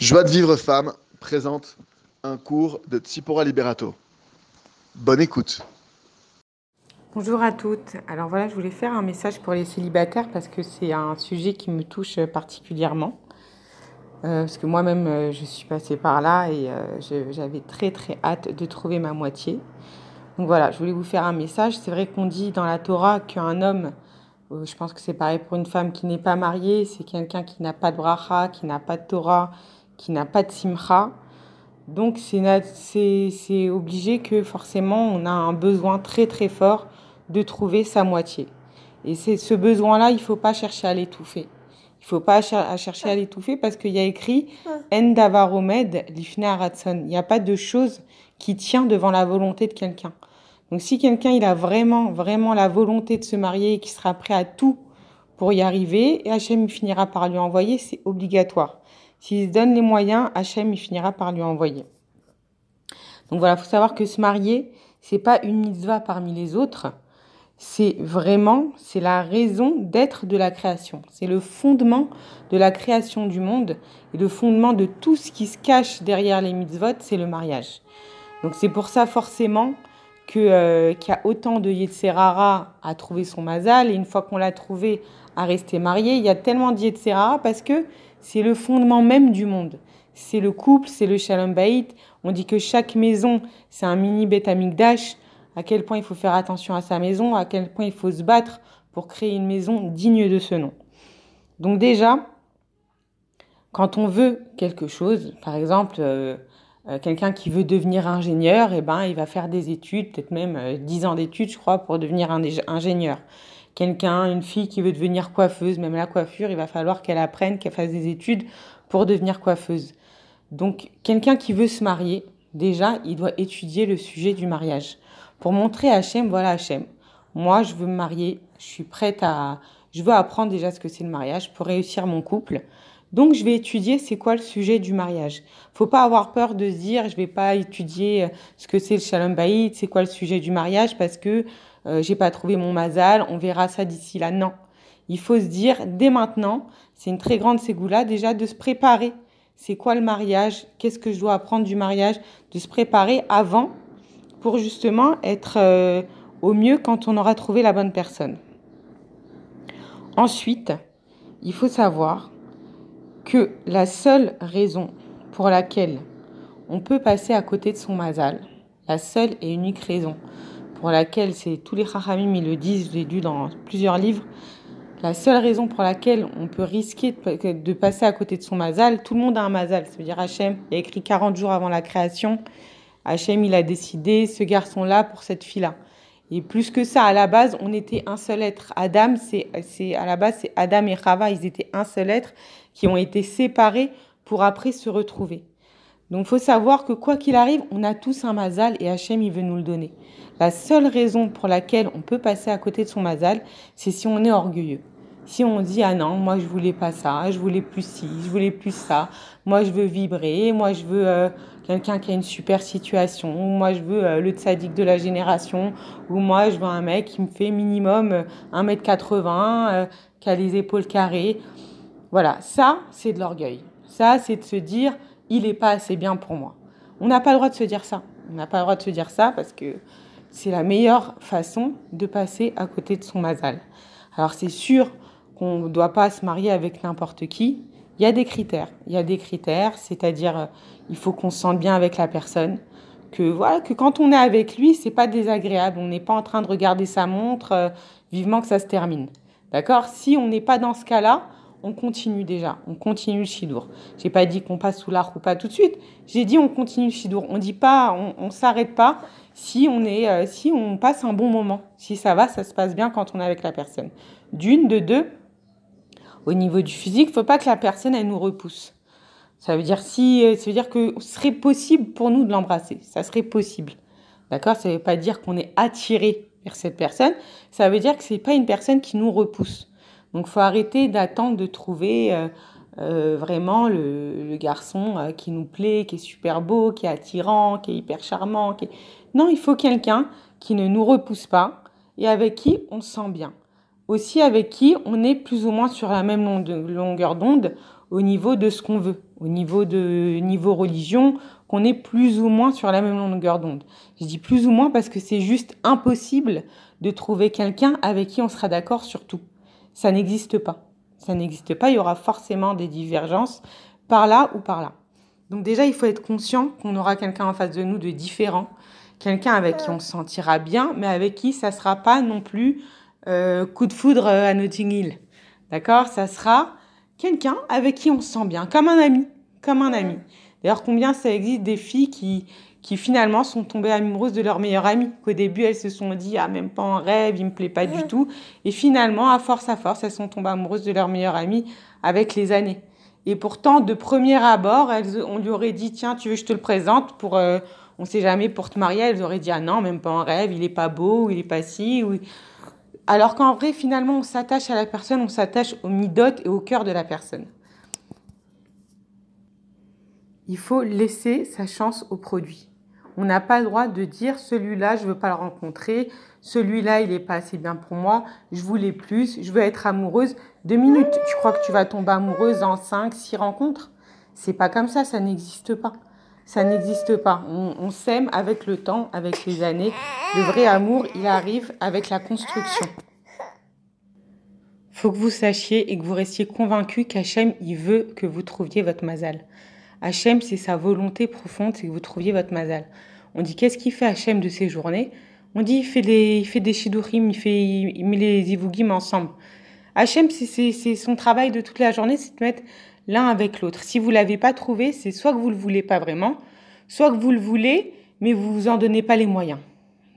Joie de vivre femme présente un cours de Tsipora Liberato. Bonne écoute. Bonjour à toutes. Alors voilà, je voulais faire un message pour les célibataires parce que c'est un sujet qui me touche particulièrement. Euh, parce que moi-même, euh, je suis passée par là et euh, j'avais très très hâte de trouver ma moitié. Donc voilà, je voulais vous faire un message. C'est vrai qu'on dit dans la Torah qu'un homme, je pense que c'est pareil pour une femme qui n'est pas mariée, c'est quelqu'un qui n'a pas de bracha, qui n'a pas de Torah, qui n'a pas de simcha. Donc c'est obligé que forcément on a un besoin très très fort de trouver sa moitié. Et c'est ce besoin-là, il ne faut pas chercher à l'étouffer. Il ne faut pas chercher à l'étouffer parce qu'il y a écrit En davaromed lifne Il n'y a pas de chose qui tient devant la volonté de quelqu'un. Donc si quelqu'un il a vraiment vraiment la volonté de se marier et qui sera prêt à tout pour y arriver, Hachem finira par lui envoyer, c'est obligatoire. S'il se donne les moyens, Hachem il finira par lui envoyer. Donc voilà, faut savoir que se marier, c'est pas une mitzvah parmi les autres c'est vraiment, c'est la raison d'être de la création. C'est le fondement de la création du monde et le fondement de tout ce qui se cache derrière les mitzvot, c'est le mariage. Donc c'est pour ça forcément euh, qu'il y a autant de Yetzerara à trouver son mazal et une fois qu'on l'a trouvé à rester marié, il y a tellement de Yetzerara parce que c'est le fondement même du monde. C'est le couple, c'est le shalom bayit. On dit que chaque maison, c'est un mini bet amigdash à quel point il faut faire attention à sa maison, à quel point il faut se battre pour créer une maison digne de ce nom. Donc déjà, quand on veut quelque chose, par exemple, euh, euh, quelqu'un qui veut devenir ingénieur, eh ben, il va faire des études, peut-être même euh, dix 10 ans d'études, je crois, pour devenir ingénieur. Quelqu'un, une fille qui veut devenir coiffeuse, même la coiffure, il va falloir qu'elle apprenne, qu'elle fasse des études pour devenir coiffeuse. Donc, quelqu'un qui veut se marier, déjà, il doit étudier le sujet du mariage pour montrer à Hachem, voilà Hachem, moi je veux me marier, je suis prête à, je veux apprendre déjà ce que c'est le mariage pour réussir mon couple. Donc je vais étudier c'est quoi le sujet du mariage. Faut pas avoir peur de se dire je vais pas étudier ce que c'est le shalom bayit, c'est quoi le sujet du mariage parce que euh, j'ai pas trouvé mon mazal, on verra ça d'ici là. Non. Il faut se dire dès maintenant, c'est une très grande ségoula déjà de se préparer. C'est quoi le mariage? Qu'est-ce que je dois apprendre du mariage? De se préparer avant pour justement être euh, au mieux quand on aura trouvé la bonne personne. Ensuite, il faut savoir que la seule raison pour laquelle on peut passer à côté de son mazal, la seule et unique raison pour laquelle c'est tous les chachamim ils le disent, je l'ai lu dans plusieurs livres, la seule raison pour laquelle on peut risquer de passer à côté de son mazal, tout le monde a un mazal, ça veut dire Hachem, il a écrit 40 jours avant la création, Hachem, il a décidé ce garçon-là pour cette fille-là. Et plus que ça, à la base, on était un seul être. Adam, c'est, à la base, c'est Adam et Rava, ils étaient un seul être qui ont été séparés pour après se retrouver. Donc, faut savoir que quoi qu'il arrive, on a tous un mazal et Hachem, il veut nous le donner. La seule raison pour laquelle on peut passer à côté de son mazal, c'est si on est orgueilleux. Si on dit ah non, moi je voulais pas ça, je voulais plus ci, je voulais plus ça, moi je veux vibrer, moi je veux euh, quelqu'un qui a une super situation, ou moi je veux euh, le tzaddik de la génération, ou moi je veux un mec qui me fait minimum 1m80, euh, qui a les épaules carrées. Voilà, ça c'est de l'orgueil. Ça c'est de se dire il n'est pas assez bien pour moi. On n'a pas le droit de se dire ça. On n'a pas le droit de se dire ça parce que c'est la meilleure façon de passer à côté de son mazal. Alors c'est sûr qu'on ne doit pas se marier avec n'importe qui, il y a des critères. Il y a des critères, c'est-à-dire euh, il faut qu'on se sente bien avec la personne, que voilà, que quand on est avec lui, c'est pas désagréable. On n'est pas en train de regarder sa montre euh, vivement que ça se termine. D'accord? Si on n'est pas dans ce cas-là, on continue déjà, on continue le chidour. J'ai pas dit qu'on passe sous l'arc ou pas tout de suite. J'ai dit on continue le chidour. On dit pas, on, on s'arrête pas si on est, euh, si on passe un bon moment. Si ça va, ça se passe bien quand on est avec la personne. D'une, de deux, au niveau du physique, faut pas que la personne elle nous repousse. Ça veut dire si, euh, ça veut dire que ce serait possible pour nous de l'embrasser. Ça serait possible. D'accord? Ça ne veut pas dire qu'on est attiré vers cette personne. Ça veut dire que c'est pas une personne qui nous repousse. Donc, faut arrêter d'attendre de trouver euh, euh, vraiment le, garçon qui nous plaît, qui est super beau, qui est attirant, qui est hyper charmant. Non, il faut quelqu'un qui ne nous repousse pas et avec qui on se sent bien aussi avec qui on est plus ou moins sur la même longueur d'onde au niveau de ce qu'on veut, au niveau de niveau religion, qu'on est plus ou moins sur la même longueur d'onde. Je dis plus ou moins parce que c'est juste impossible de trouver quelqu'un avec qui on sera d'accord sur tout. Ça n'existe pas. Ça n'existe pas, il y aura forcément des divergences par là ou par là. Donc déjà, il faut être conscient qu'on aura quelqu'un en face de nous de différent, quelqu'un avec qui on se sentira bien, mais avec qui ça sera pas non plus euh, coup de foudre à Notting Hill. D'accord? Ça sera quelqu'un avec qui on se sent bien, comme un ami, comme un ami. D'ailleurs, combien ça existe des filles qui, qui finalement sont tombées amoureuses de leur meilleure amie, qu'au début elles se sont dit ah même pas en rêve, il me plaît pas du tout, et finalement à force à force elles sont tombées amoureuses de leur meilleure amie avec les années. Et pourtant de premier abord, elles, on lui aurait dit tiens tu veux que je te le présente pour euh, on sait jamais pour te marier, elles auraient dit ah non même pas en rêve, il est pas beau, ou il est pas si, ou... alors qu'en vrai finalement on s'attache à la personne, on s'attache au midote et au cœur de la personne. Il faut laisser sa chance au produit. On n'a pas le droit de dire celui-là, je veux pas le rencontrer, celui-là, il est pas assez bien pour moi, je voulais plus, je veux être amoureuse. Deux minutes, tu crois que tu vas tomber amoureuse en cinq, six rencontres? C'est pas comme ça, ça n'existe pas. Ça n'existe pas. On, on s'aime avec le temps, avec les années. Le vrai amour, il arrive avec la construction. Faut que vous sachiez et que vous restiez convaincu qu'Hachem, il veut que vous trouviez votre mazal. Hachem, c'est sa volonté profonde, c'est que vous trouviez votre mazal. On dit qu'est-ce qu'il fait Hachem de ses journées? On dit il fait, des, il fait des shidurim, il, fait, il met les ivugim ensemble. Hachem, c'est son travail de toute la journée, c'est de mettre l'un avec l'autre. Si vous l'avez pas trouvé, c'est soit que vous le voulez pas vraiment, soit que vous le voulez, mais vous vous en donnez pas les moyens.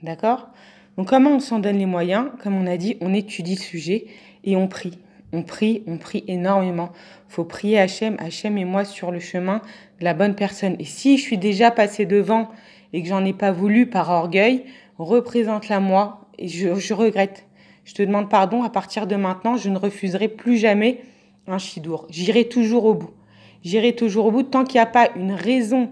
D'accord? Donc comment on s'en donne les moyens? Comme on a dit, on étudie le sujet et on prie. On prie, on prie énormément. Faut prier Hachem, Hachem et moi sur le chemin de la bonne personne. Et si je suis déjà passé devant et que j'en ai pas voulu par orgueil, représente-la moi et je, regrette. Je te demande pardon, à partir de maintenant, je ne refuserai plus jamais un chidour. J'irai toujours au bout. J'irai toujours au bout tant qu'il n'y a pas une raison,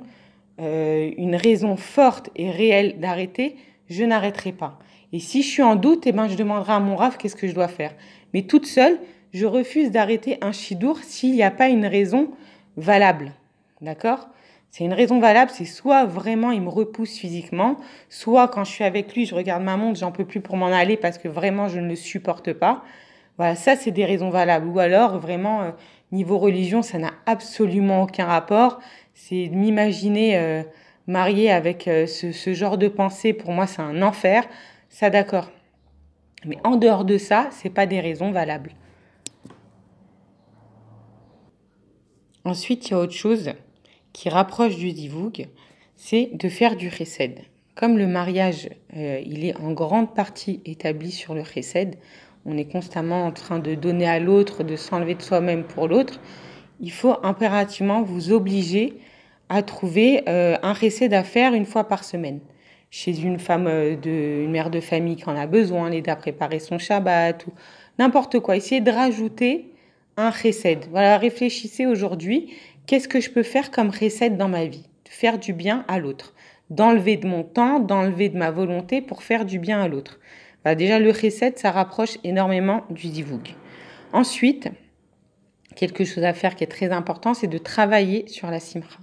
euh, une raison forte et réelle d'arrêter, je n'arrêterai pas. Et si je suis en doute, eh ben, je demanderai à mon raf qu'est-ce que je dois faire. Mais toute seule, je refuse d'arrêter un chidour s'il n'y a pas une raison valable. D'accord? C'est une raison valable, c'est soit vraiment il me repousse physiquement, soit quand je suis avec lui, je regarde ma montre, j'en peux plus pour m'en aller parce que vraiment je ne le supporte pas. Voilà, ça c'est des raisons valables. Ou alors vraiment, euh, niveau religion, ça n'a absolument aucun rapport. C'est m'imaginer euh, marié avec euh, ce, ce genre de pensée, pour moi c'est un enfer. Ça d'accord. Mais en dehors de ça, c'est pas des raisons valables. Ensuite, il y a autre chose qui rapproche du divoug, c'est de faire du chesed. Comme le mariage, euh, il est en grande partie établi sur le chesed, on est constamment en train de donner à l'autre, de s'enlever de soi-même pour l'autre, il faut impérativement vous obliger à trouver euh, un chesed à faire une fois par semaine. Chez une femme, euh, de, une mère de famille qui en a besoin, l'aider à préparer son Shabbat ou n'importe quoi. Essayez de rajouter un recède. Voilà, réfléchissez aujourd'hui, qu'est-ce que je peux faire comme recède dans ma vie? Faire du bien à l'autre. D'enlever de mon temps, d'enlever de ma volonté pour faire du bien à l'autre. Bah, déjà, le recède, ça rapproche énormément du divoug. Ensuite, quelque chose à faire qui est très important, c'est de travailler sur la simra.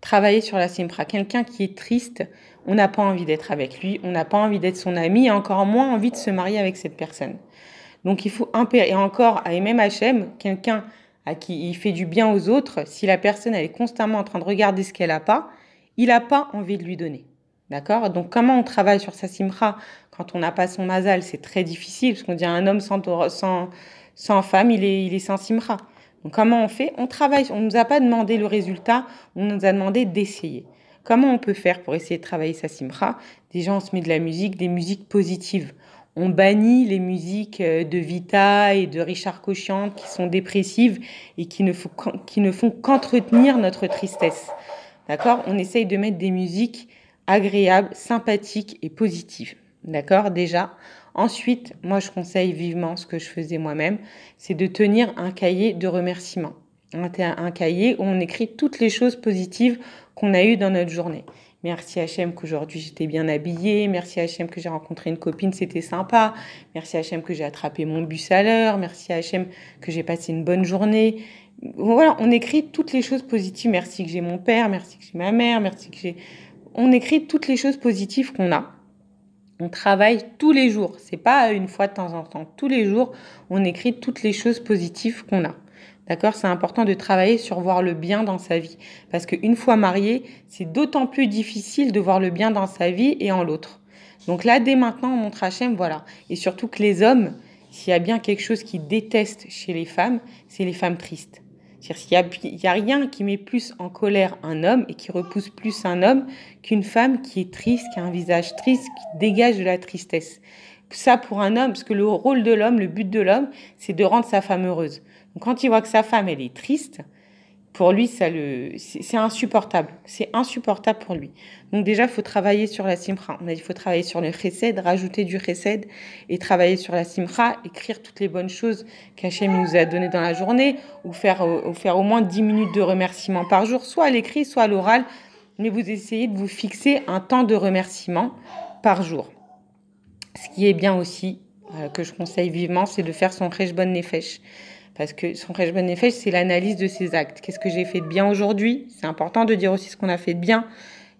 Travailler sur la simra. Quelqu'un qui est triste, on n'a pas envie d'être avec lui, on n'a pas envie d'être son ami, et encore moins envie de se marier avec cette personne. Donc il faut et encore à MMHM, quelqu'un à qui il fait du bien aux autres, si la personne elle est constamment en train de regarder ce qu'elle a pas, il n'a pas envie de lui donner. D'accord? Donc comment on travaille sur sa simra quand on n'a pas son mazal, c'est très difficile parce qu'on dit un homme sans, femme, il est, il est sans simra. Donc comment on fait? On travaille, on ne nous a pas demandé le résultat, on nous a demandé d'essayer. Comment on peut faire pour essayer de travailler sa simra Déjà, on se met de la musique, des musiques positives on bannit les musiques euh, de Vita et de Richard Cochian qui sont dépressives et qui ne, font, qu'entretenir notre tristesse. D'accord? On essaye de mettre des musiques agréables, sympathiques et positives. D'accord? Déjà. Ensuite, moi, je conseille vivement ce que je faisais moi-même, c'est de tenir un cahier de remerciements. Un, un cahier où on écrit toutes les choses positives qu'on a eues dans notre journée. Merci HM qu'aujourd'hui j'étais bien habillée. Merci HM que j'ai rencontré une copine, c'était sympa. Merci HM que j'ai attrapé mon bus à l'heure. Merci HM que j'ai passé une bonne journée. Voilà, on écrit toutes les choses positives. Merci que j'ai mon père, merci que j'ai ma mère, merci que j'ai. On écrit toutes les choses positives qu'on a. On travaille tous les jours. C'est pas une fois de temps en temps. Tous les jours, on écrit toutes les choses positives qu'on a. D'accord? C'est important de travailler sur voir le bien dans sa vie. Parce qu'une fois marié, c'est d'autant plus difficile de voir le bien dans sa vie et en l'autre. Donc là, dès maintenant, on montre Hachem, voilà. Et surtout que les hommes, s'il y a bien quelque chose qu'ils détestent chez les femmes, c'est les femmes tristes. C'est-à-dire qu'il n'y a, a, rien qui met plus en colère un homme et qui repousse plus un homme qu'une femme qui est triste, qui a un visage triste, qui dégage de la tristesse. Ça pour un homme, parce que le rôle de l'homme, le but de l'homme, c'est de rendre sa femme heureuse. Donc quand il voit que sa femme, elle est triste, pour lui, ça le, c'est insupportable. C'est insupportable pour lui. Donc déjà, il faut travailler sur la simra. On a dit, il faut travailler sur le chesed, rajouter du chesed et travailler sur la simra, écrire toutes les bonnes choses qu'Hachem nous a données dans la journée, ou faire, ou faire au moins 10 minutes de remerciement par jour, soit à l'écrit, soit à l'oral. Mais vous essayez de vous fixer un temps de remerciement par jour. Ce qui est bien aussi, euh, que je conseille vivement, c'est de faire son bonne nefesh. Parce que son bonne Nefesh, c'est l'analyse de ses actes. Qu'est-ce que j'ai fait de bien aujourd'hui? C'est important de dire aussi ce qu'on a fait de bien,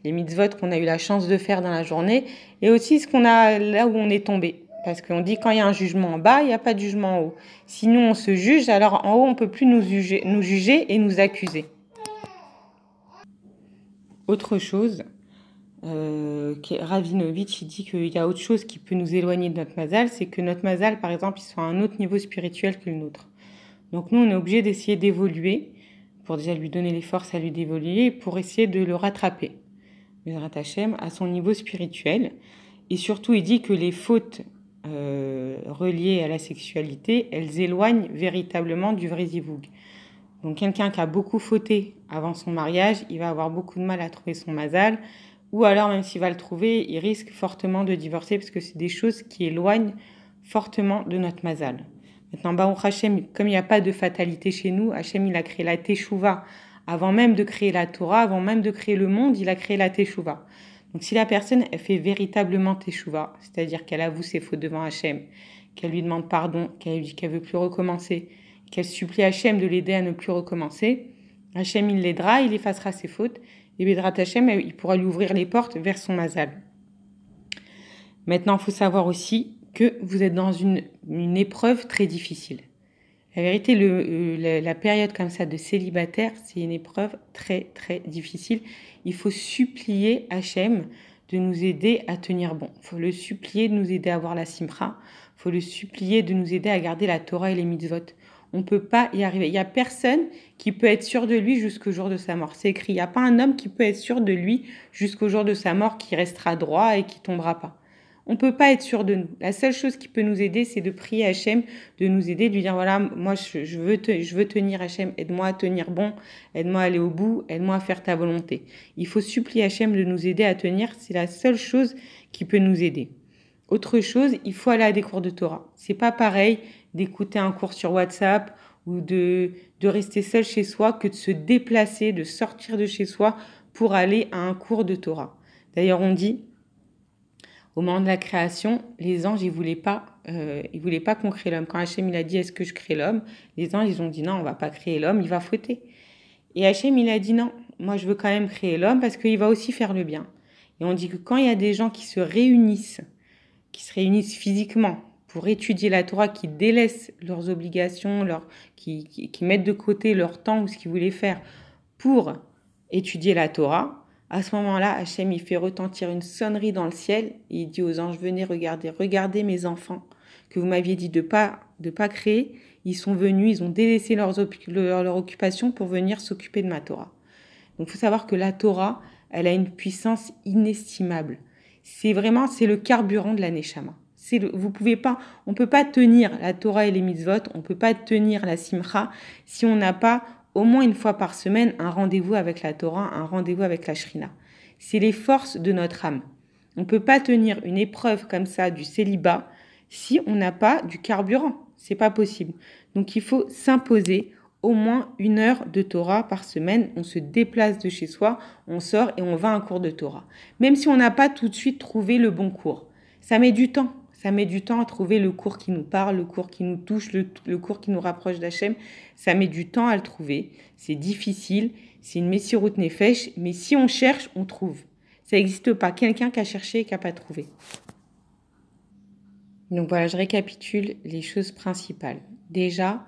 les mitzvot qu'on a eu la chance de faire dans la journée, et aussi ce qu'on a là où on est tombé. Parce qu'on dit quand il y a un jugement en bas, il n'y a pas de jugement en haut. Si nous on se juge, alors en haut on peut plus nous juger, nous juger et nous accuser. Autre chose, euh, Ravinovitch il dit qu'il y a autre chose qui peut nous éloigner de notre mazal, c'est que notre mazal, par exemple, il soit à un autre niveau spirituel que le nôtre. Donc nous, on est obligé d'essayer d'évoluer pour déjà lui donner les forces à lui d'évoluer, pour essayer de le rattraper, le Hachem, à son niveau spirituel. Et surtout, il dit que les fautes euh, reliées à la sexualité, elles éloignent véritablement du vrai zivoug. Donc quelqu'un qui a beaucoup fauté avant son mariage, il va avoir beaucoup de mal à trouver son mazal, ou alors même s'il va le trouver, il risque fortement de divorcer parce que c'est des choses qui éloignent fortement de notre mazal. Maintenant, Baruch Hashem, comme il n'y a pas de fatalité chez nous, Hachem, il a créé la Teshuvah. Avant même de créer la Torah, avant même de créer le monde, il a créé la Teshuvah. Donc si la personne elle fait véritablement Teshuvah, c'est-à-dire qu'elle avoue ses fautes devant Hachem, qu'elle lui demande pardon, qu'elle lui dit qu'elle veut plus recommencer, qu'elle supplie Hachem de l'aider à ne plus recommencer, Hachem il l'aidera, il effacera ses fautes, et Bédrat Hachem il pourra lui ouvrir les portes vers son mazal. Maintenant, il faut savoir aussi que vous êtes dans une, une épreuve très difficile. La vérité, le, euh, la, période comme ça de célibataire, c'est une épreuve très très difficile. Il faut supplier Hachem de nous aider à tenir bon. Il faut le supplier de nous aider à avoir la simra. Il faut le supplier de nous aider à garder la Torah et les mitzvot. On ne peut pas y arriver. Il n'y a personne qui peut être sûr de lui jusqu'au jour de sa mort. C'est écrit. Il n'y a pas un homme qui peut être sûr de lui jusqu'au jour de sa mort qui restera droit et qui tombera pas. On ne peut pas être sûr de nous. La seule chose qui peut nous aider, c'est de prier Hachem, de nous aider, de lui dire voilà, moi je, veux, je veux tenir Hachem, aide-moi à tenir bon, aide-moi à aller au bout, aide-moi à faire ta volonté. Il faut supplier Hachem de nous aider à tenir, c'est la seule chose qui peut nous aider. Autre chose, il faut aller à des cours de Torah. C'est pas pareil d'écouter un cours sur WhatsApp ou de, de rester seul chez soi que de se déplacer, de sortir de chez soi pour aller à un cours de Torah. D'ailleurs, on dit au moment de la création, les anges, ils voulaient pas, euh, ils voulaient pas qu'on crée l'homme. Quand Hachem, il a dit, est-ce que je crée l'homme? Les anges, ils ont dit, non, on va pas créer l'homme, il va fouetter. Et Hachem, il a dit, non, moi, je veux quand même créer l'homme parce qu'il va aussi faire le bien. Et on dit que quand il y a des gens qui se réunissent, qui se réunissent physiquement pour étudier la Torah, qui délaissent leurs obligations, leur, qui, qui, mettent de côté leur temps ou ce qu'ils voulaient faire pour étudier la Torah, à ce moment-là, Hachem, il fait retentir une sonnerie dans le ciel et il dit aux anges, venez regarder, regardez mes enfants que vous m'aviez dit de pas, de pas créer. Ils sont venus, ils ont délaissé leurs, leur, leur occupation pour venir s'occuper de ma Torah. Donc, il faut savoir que la Torah, elle a une puissance inestimable. C'est vraiment, c'est le carburant de la Neshama. C'est vous pouvez pas, on peut pas tenir la Torah et les mitzvot, on peut pas tenir la simcha si on n'a pas au moins une fois par semaine un rendez-vous avec la Torah, un rendez-vous avec la Shrina. C'est les forces de notre âme. On peut pas tenir une épreuve comme ça du célibat si on n'a pas du carburant. C'est pas possible. Donc il faut s'imposer au moins une heure de Torah par semaine. On se déplace de chez soi, on sort et on va à un cours de Torah. Même si on n'a pas tout de suite trouvé le bon cours. Ça met du temps. Ça met du temps à trouver le cours qui nous parle, le cours qui nous touche, le, cours qui nous rapproche d'Hachem. Ça met du temps à le trouver. C'est difficile. C'est une Messirut Nefesh. Mais si on cherche, on trouve. Ça n'existe pas. Quelqu'un qui a cherché et qui n'a pas trouvé. Donc voilà, je récapitule les choses principales. Déjà,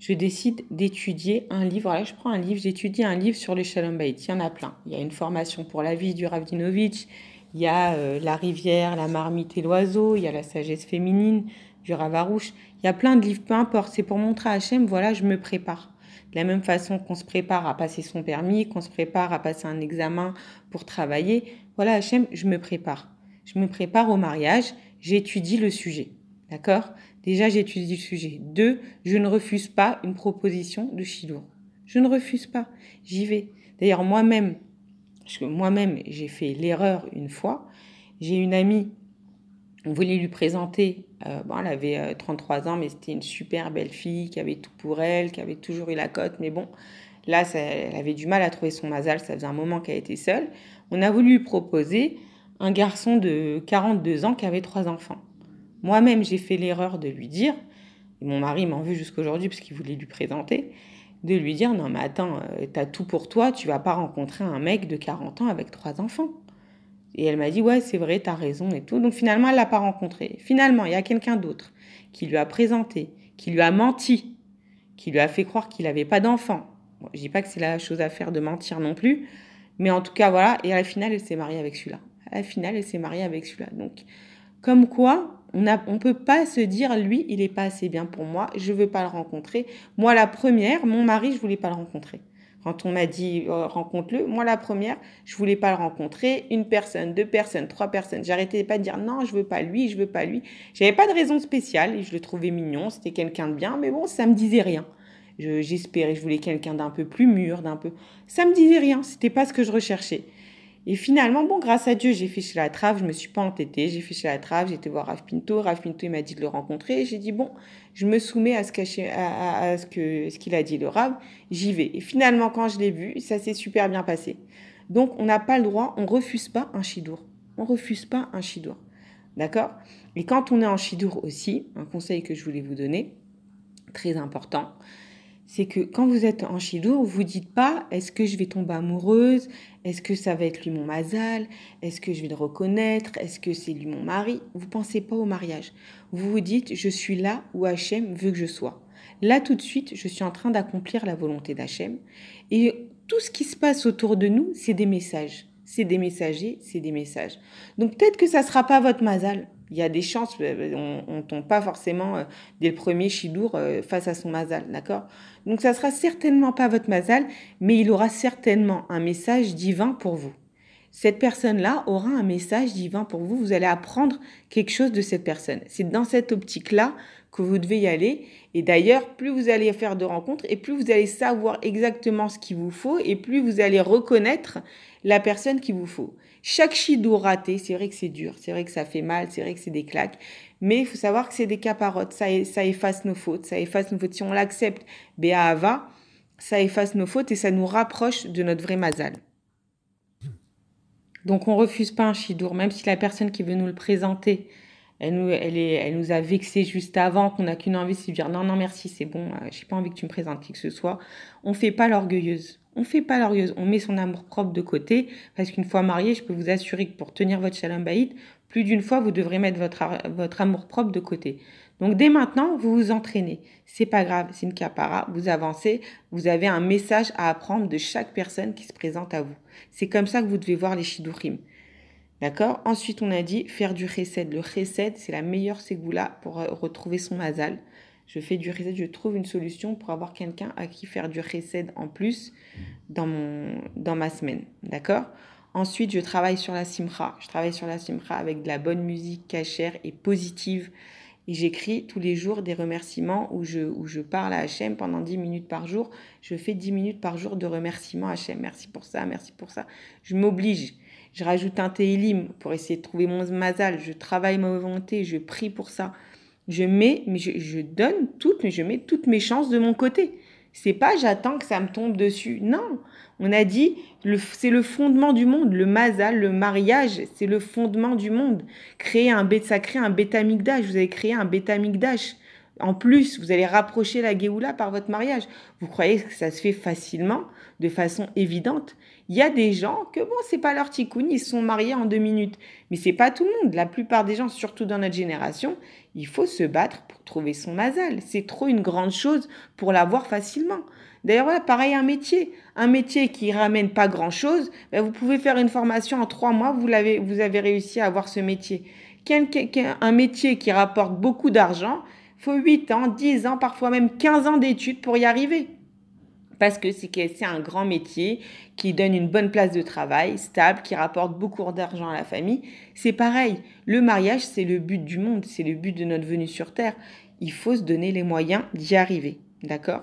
je décide d'étudier un livre. Là, je prends un livre, j'étudie un livre sur le Shalom Bayit. Il y en a plein. Il y a une formation pour la vie du Ravdinovitch, il y a euh, la rivière, la marmite et l'oiseau, il y a la sagesse féminine du Ravarouche. Il y a plein de livres, peu importe. C'est pour montrer à Hachem, voilà, je me prépare. De la même façon qu'on se prépare à passer son permis, qu'on se prépare à passer un examen pour travailler. Voilà, Hachem, je me prépare. Je me prépare au mariage, j'étudie le sujet. D'accord? Déjà, j'étudie le sujet. Deux, je ne refuse pas une proposition de Chidour. Je ne refuse pas. J'y vais. D'ailleurs, moi-même, parce que moi-même, j'ai fait l'erreur une fois. J'ai une amie, on voulait lui présenter, euh, bon, elle avait 33 euh, ans, mais c'était une super belle fille qui avait tout pour elle, qui avait toujours eu la cote, mais bon, là, elle avait du mal à trouver son mazal, ça faisait un moment qu'elle était seule. On a voulu lui proposer un garçon de 42 ans qui avait trois enfants. Moi-même, j'ai fait l'erreur de lui dire, et mon mari m'en veut jusqu'aujourd'hui parce qu'il voulait lui présenter, de lui dire non mais attends, euh, t'as tout pour toi, tu vas pas rencontrer un mec de 40 ans avec trois enfants. Et elle m'a dit ouais c'est vrai, t'as raison et tout. Donc finalement elle l'a pas rencontré. Finalement il y a quelqu'un d'autre qui lui a présenté, qui lui a menti, qui lui a fait croire qu'il n'avait pas d'enfant. Bon, dis pas que c'est la chose à faire de mentir non plus, mais en tout cas voilà. Et à la finale elle s'est mariée avec celui-là. À la finale elle s'est mariée avec celui-là. Donc comme quoi on ne peut pas se dire, lui, il n'est pas assez bien pour moi, je ne veux pas le rencontrer. Moi, la première, mon mari, je voulais pas le rencontrer. Quand on m'a dit euh, rencontre-le, moi la première, je voulais pas le rencontrer. Une personne, deux personnes, trois personnes. J'arrêtais pas de dire non, je veux pas lui, je veux pas lui. J'avais pas de raison spéciale et je le trouvais mignon. C'était quelqu'un de bien, mais bon, ça me disait rien. J'espérais, je voulais quelqu'un d'un peu plus mûr, d'un peu. Ça me disait rien. C'était pas ce que je recherchais. Et finalement, bon, grâce à Dieu, j'ai fait chez la trave, je me suis pas entêtée, j'ai fait chez la trave, j'ai été voir Rav Pinto, Rav Pinto m'a dit de le rencontrer, j'ai dit bon, je me soumets à ce ce qu'il a dit le Rav, j'y vais. Et finalement, quand je l'ai vu, ça s'est super bien passé. Donc, on n'a pas le droit, on refuse pas un chidour. On refuse pas un chidour. D'accord? Et quand on est en chidour aussi, un conseil que je voulais vous donner, très important, c'est que quand vous êtes en chidour, vous dites pas est-ce que je vais tomber amoureuse, est-ce que ça va être lui mon mazal, est-ce que je vais le reconnaître, est-ce que c'est lui mon mari? Vous pensez pas au mariage. Vous vous dites je suis là où Hachem veut que je sois. Là tout de suite, je suis en train d'accomplir la volonté d'Hachem et tout ce qui se passe autour de nous, c'est des messages. C'est des messagers, c'est des messages. Donc peut-être que ça sera pas votre mazal, il y a des chances, euh, on ne tombe pas forcément euh, dès le premier chidour euh, face à son mazal, d'accord? Donc ça sera certainement pas votre mazal, mais il aura certainement un message divin pour vous. Cette personne-là aura un message divin pour vous, vous allez apprendre quelque chose de cette personne. C'est dans cette optique-là que vous devez y aller. Et d'ailleurs, plus vous allez faire de rencontres et plus vous allez savoir exactement ce qu'il vous faut et plus vous allez reconnaître la personne qu'il vous faut. Chaque chido raté, c'est vrai que c'est dur, c'est vrai que ça fait mal, c'est vrai que c'est des claques, mais il faut savoir que c'est des caparottes, ça, ça efface nos fautes, ça efface nos fautes. Si on l'accepte, Béahava, ça efface nos fautes et ça nous rapproche de notre vrai mazal. Donc on refuse pas un chidour, même si la personne qui veut nous le présenter, elle nous a vexé juste avant, qu'on n'a qu'une envie, c'est de dire non, non, merci, c'est bon, euh, j'ai pas envie que tu me présentes qui que ce soit. On fait pas l'orgueilleuse. On fait pas l'orgueilleuse, on met son amour propre de côté, parce qu'une fois marié, je peux vous assurer que pour tenir votre shalom baïd, plus d'une fois, vous devrez mettre votre, amour propre de côté. Donc dès maintenant, vous vous entraînez. C'est pas grave, c'est une capara, vous avancez, vous avez un message à apprendre de chaque personne qui se présente à vous. C'est comme ça que vous devez voir les shidurim. D'accord? Ensuite, on a dit faire du chesed. Le chesed, c'est la meilleure ségoula pour euh, retrouver son mazal je fais du reset, je trouve une solution pour avoir quelqu'un à qui faire du reset en plus dans, mon, dans ma semaine. D'accord? Ensuite, je travaille sur la simra. Je travaille sur la simra avec de la bonne musique cachère et positive. Et j'écris tous les jours des remerciements où je, où je parle à Hachem pendant 10 minutes par jour. Je fais 10 minutes par jour de remerciements à Hachem. Merci pour ça, merci pour ça. Je m'oblige. Je rajoute un télim pour essayer de trouver mon mazal. Je travaille ma volonté. Je prie pour ça. Je mets, mais je, donne toutes, mes chances de mon côté. C'est pas j'attends que ça me tombe dessus. Non, on a dit c'est le fondement du monde. Le mazal, le mariage, c'est le fondement du monde. Créer un ça crée un bêta Vous allez créer un bêta En plus, vous allez rapprocher la Géoula par votre mariage. Vous croyez que ça se fait facilement, de façon évidente? Il y a des gens que bon, c'est pas leur tikkun, ils sont mariés en deux minutes. Mais c'est pas tout le monde. La plupart des gens, surtout dans notre génération, il faut se battre pour trouver son mazal. C'est trop une grande chose pour l'avoir facilement. D'ailleurs, voilà, pareil, un métier. Un métier qui ramène pas grand chose, ben, vous pouvez faire une formation en trois mois, vous, vous avez réussi à avoir ce métier. Un métier qui rapporte beaucoup d'argent, faut 8 ans, 10 ans, parfois même 15 ans d'études pour y arriver parce que c'est un grand métier qui donne une bonne place de travail, stable, qui rapporte beaucoup d'argent à la famille. C'est pareil, le mariage, c'est le but du monde, c'est le but de notre venue sur Terre. Il faut se donner les moyens d'y arriver, d'accord?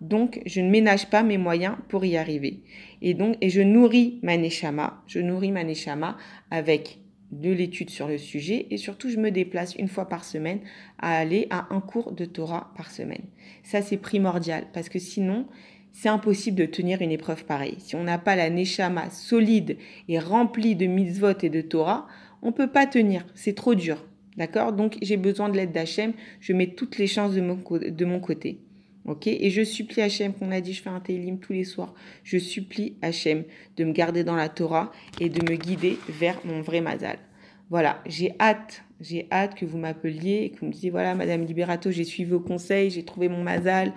Donc, je ne ménage pas mes moyens pour y arriver. Et donc, et je nourris ma neshama, je nourris ma neshama avec de l'étude sur le sujet et surtout je me déplace une fois par semaine à aller à un cours de Torah par semaine. Ça c'est primordial parce que sinon c'est impossible de tenir une épreuve pareille. Si on n'a pas la neshama solide et remplie de mitzvot et de Torah, on peut pas tenir. C'est trop dur. D'accord? Donc j'ai besoin de l'aide d'Hachem. Je mets toutes les chances de mon, de mon côté. Ok Et je supplie Hachem, qu'on a dit, je fais un télim tous les soirs. Je supplie Hachem de me garder dans la Torah et de me guider vers mon vrai mazal. Voilà, j'ai hâte, j'ai hâte que vous m'appeliez et que vous me disiez, voilà, Madame Liberato, j'ai suivi vos conseils, j'ai trouvé mon mazal,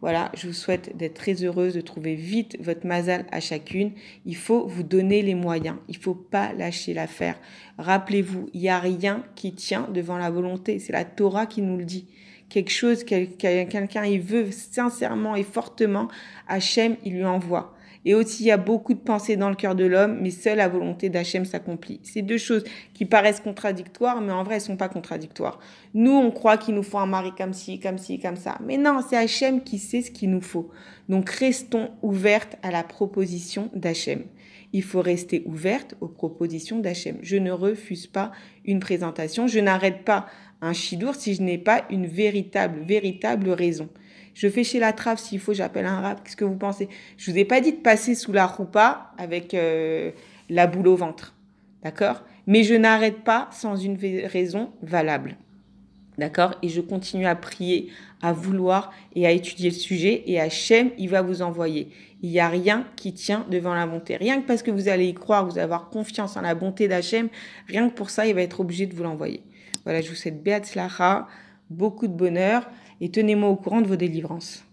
voilà, je vous souhaite d'être très heureuse, de trouver vite votre mazal à chacune. Il faut vous donner les moyens. Il faut pas lâcher l'affaire. Rappelez-vous, il n'y a rien qui tient devant la volonté. C'est la Torah qui nous le dit. Quelque chose, quelqu'un, il veut sincèrement et fortement, Hachem, il lui envoie. Et aussi, il y a beaucoup de pensées dans le cœur de l'homme, mais seule la volonté d'Hachem s'accomplit. C'est deux choses qui paraissent contradictoires, mais en vrai, elles sont pas contradictoires. Nous, on croit qu'il nous faut un mari comme ci, comme ci, comme ça. Mais non, c'est Hachem qui sait ce qu'il nous faut. Donc, restons ouvertes à la proposition d'Hachem. Il faut rester ouverte aux propositions d'Hachem. Je ne refuse pas une présentation. Je n'arrête pas un chidour si je n'ai pas une véritable, véritable raison. Je fais chez la trave, s'il faut, j'appelle un rap. Qu'est-ce que vous pensez? Je vous ai pas dit de passer sous la roupa avec euh, la boule au ventre. D'accord? Mais je n'arrête pas sans une raison valable. D'accord? Et je continue à prier, à vouloir et à étudier le sujet. Et Hachem, il va vous envoyer. Il n'y a rien qui tient devant la bonté. Rien que parce que vous allez y croire, vous allez avoir confiance en la bonté d'Hachem, rien que pour ça, il va être obligé de vous l'envoyer. Voilà, je vous souhaite Beat beaucoup de bonheur et tenez-moi au courant de vos délivrances.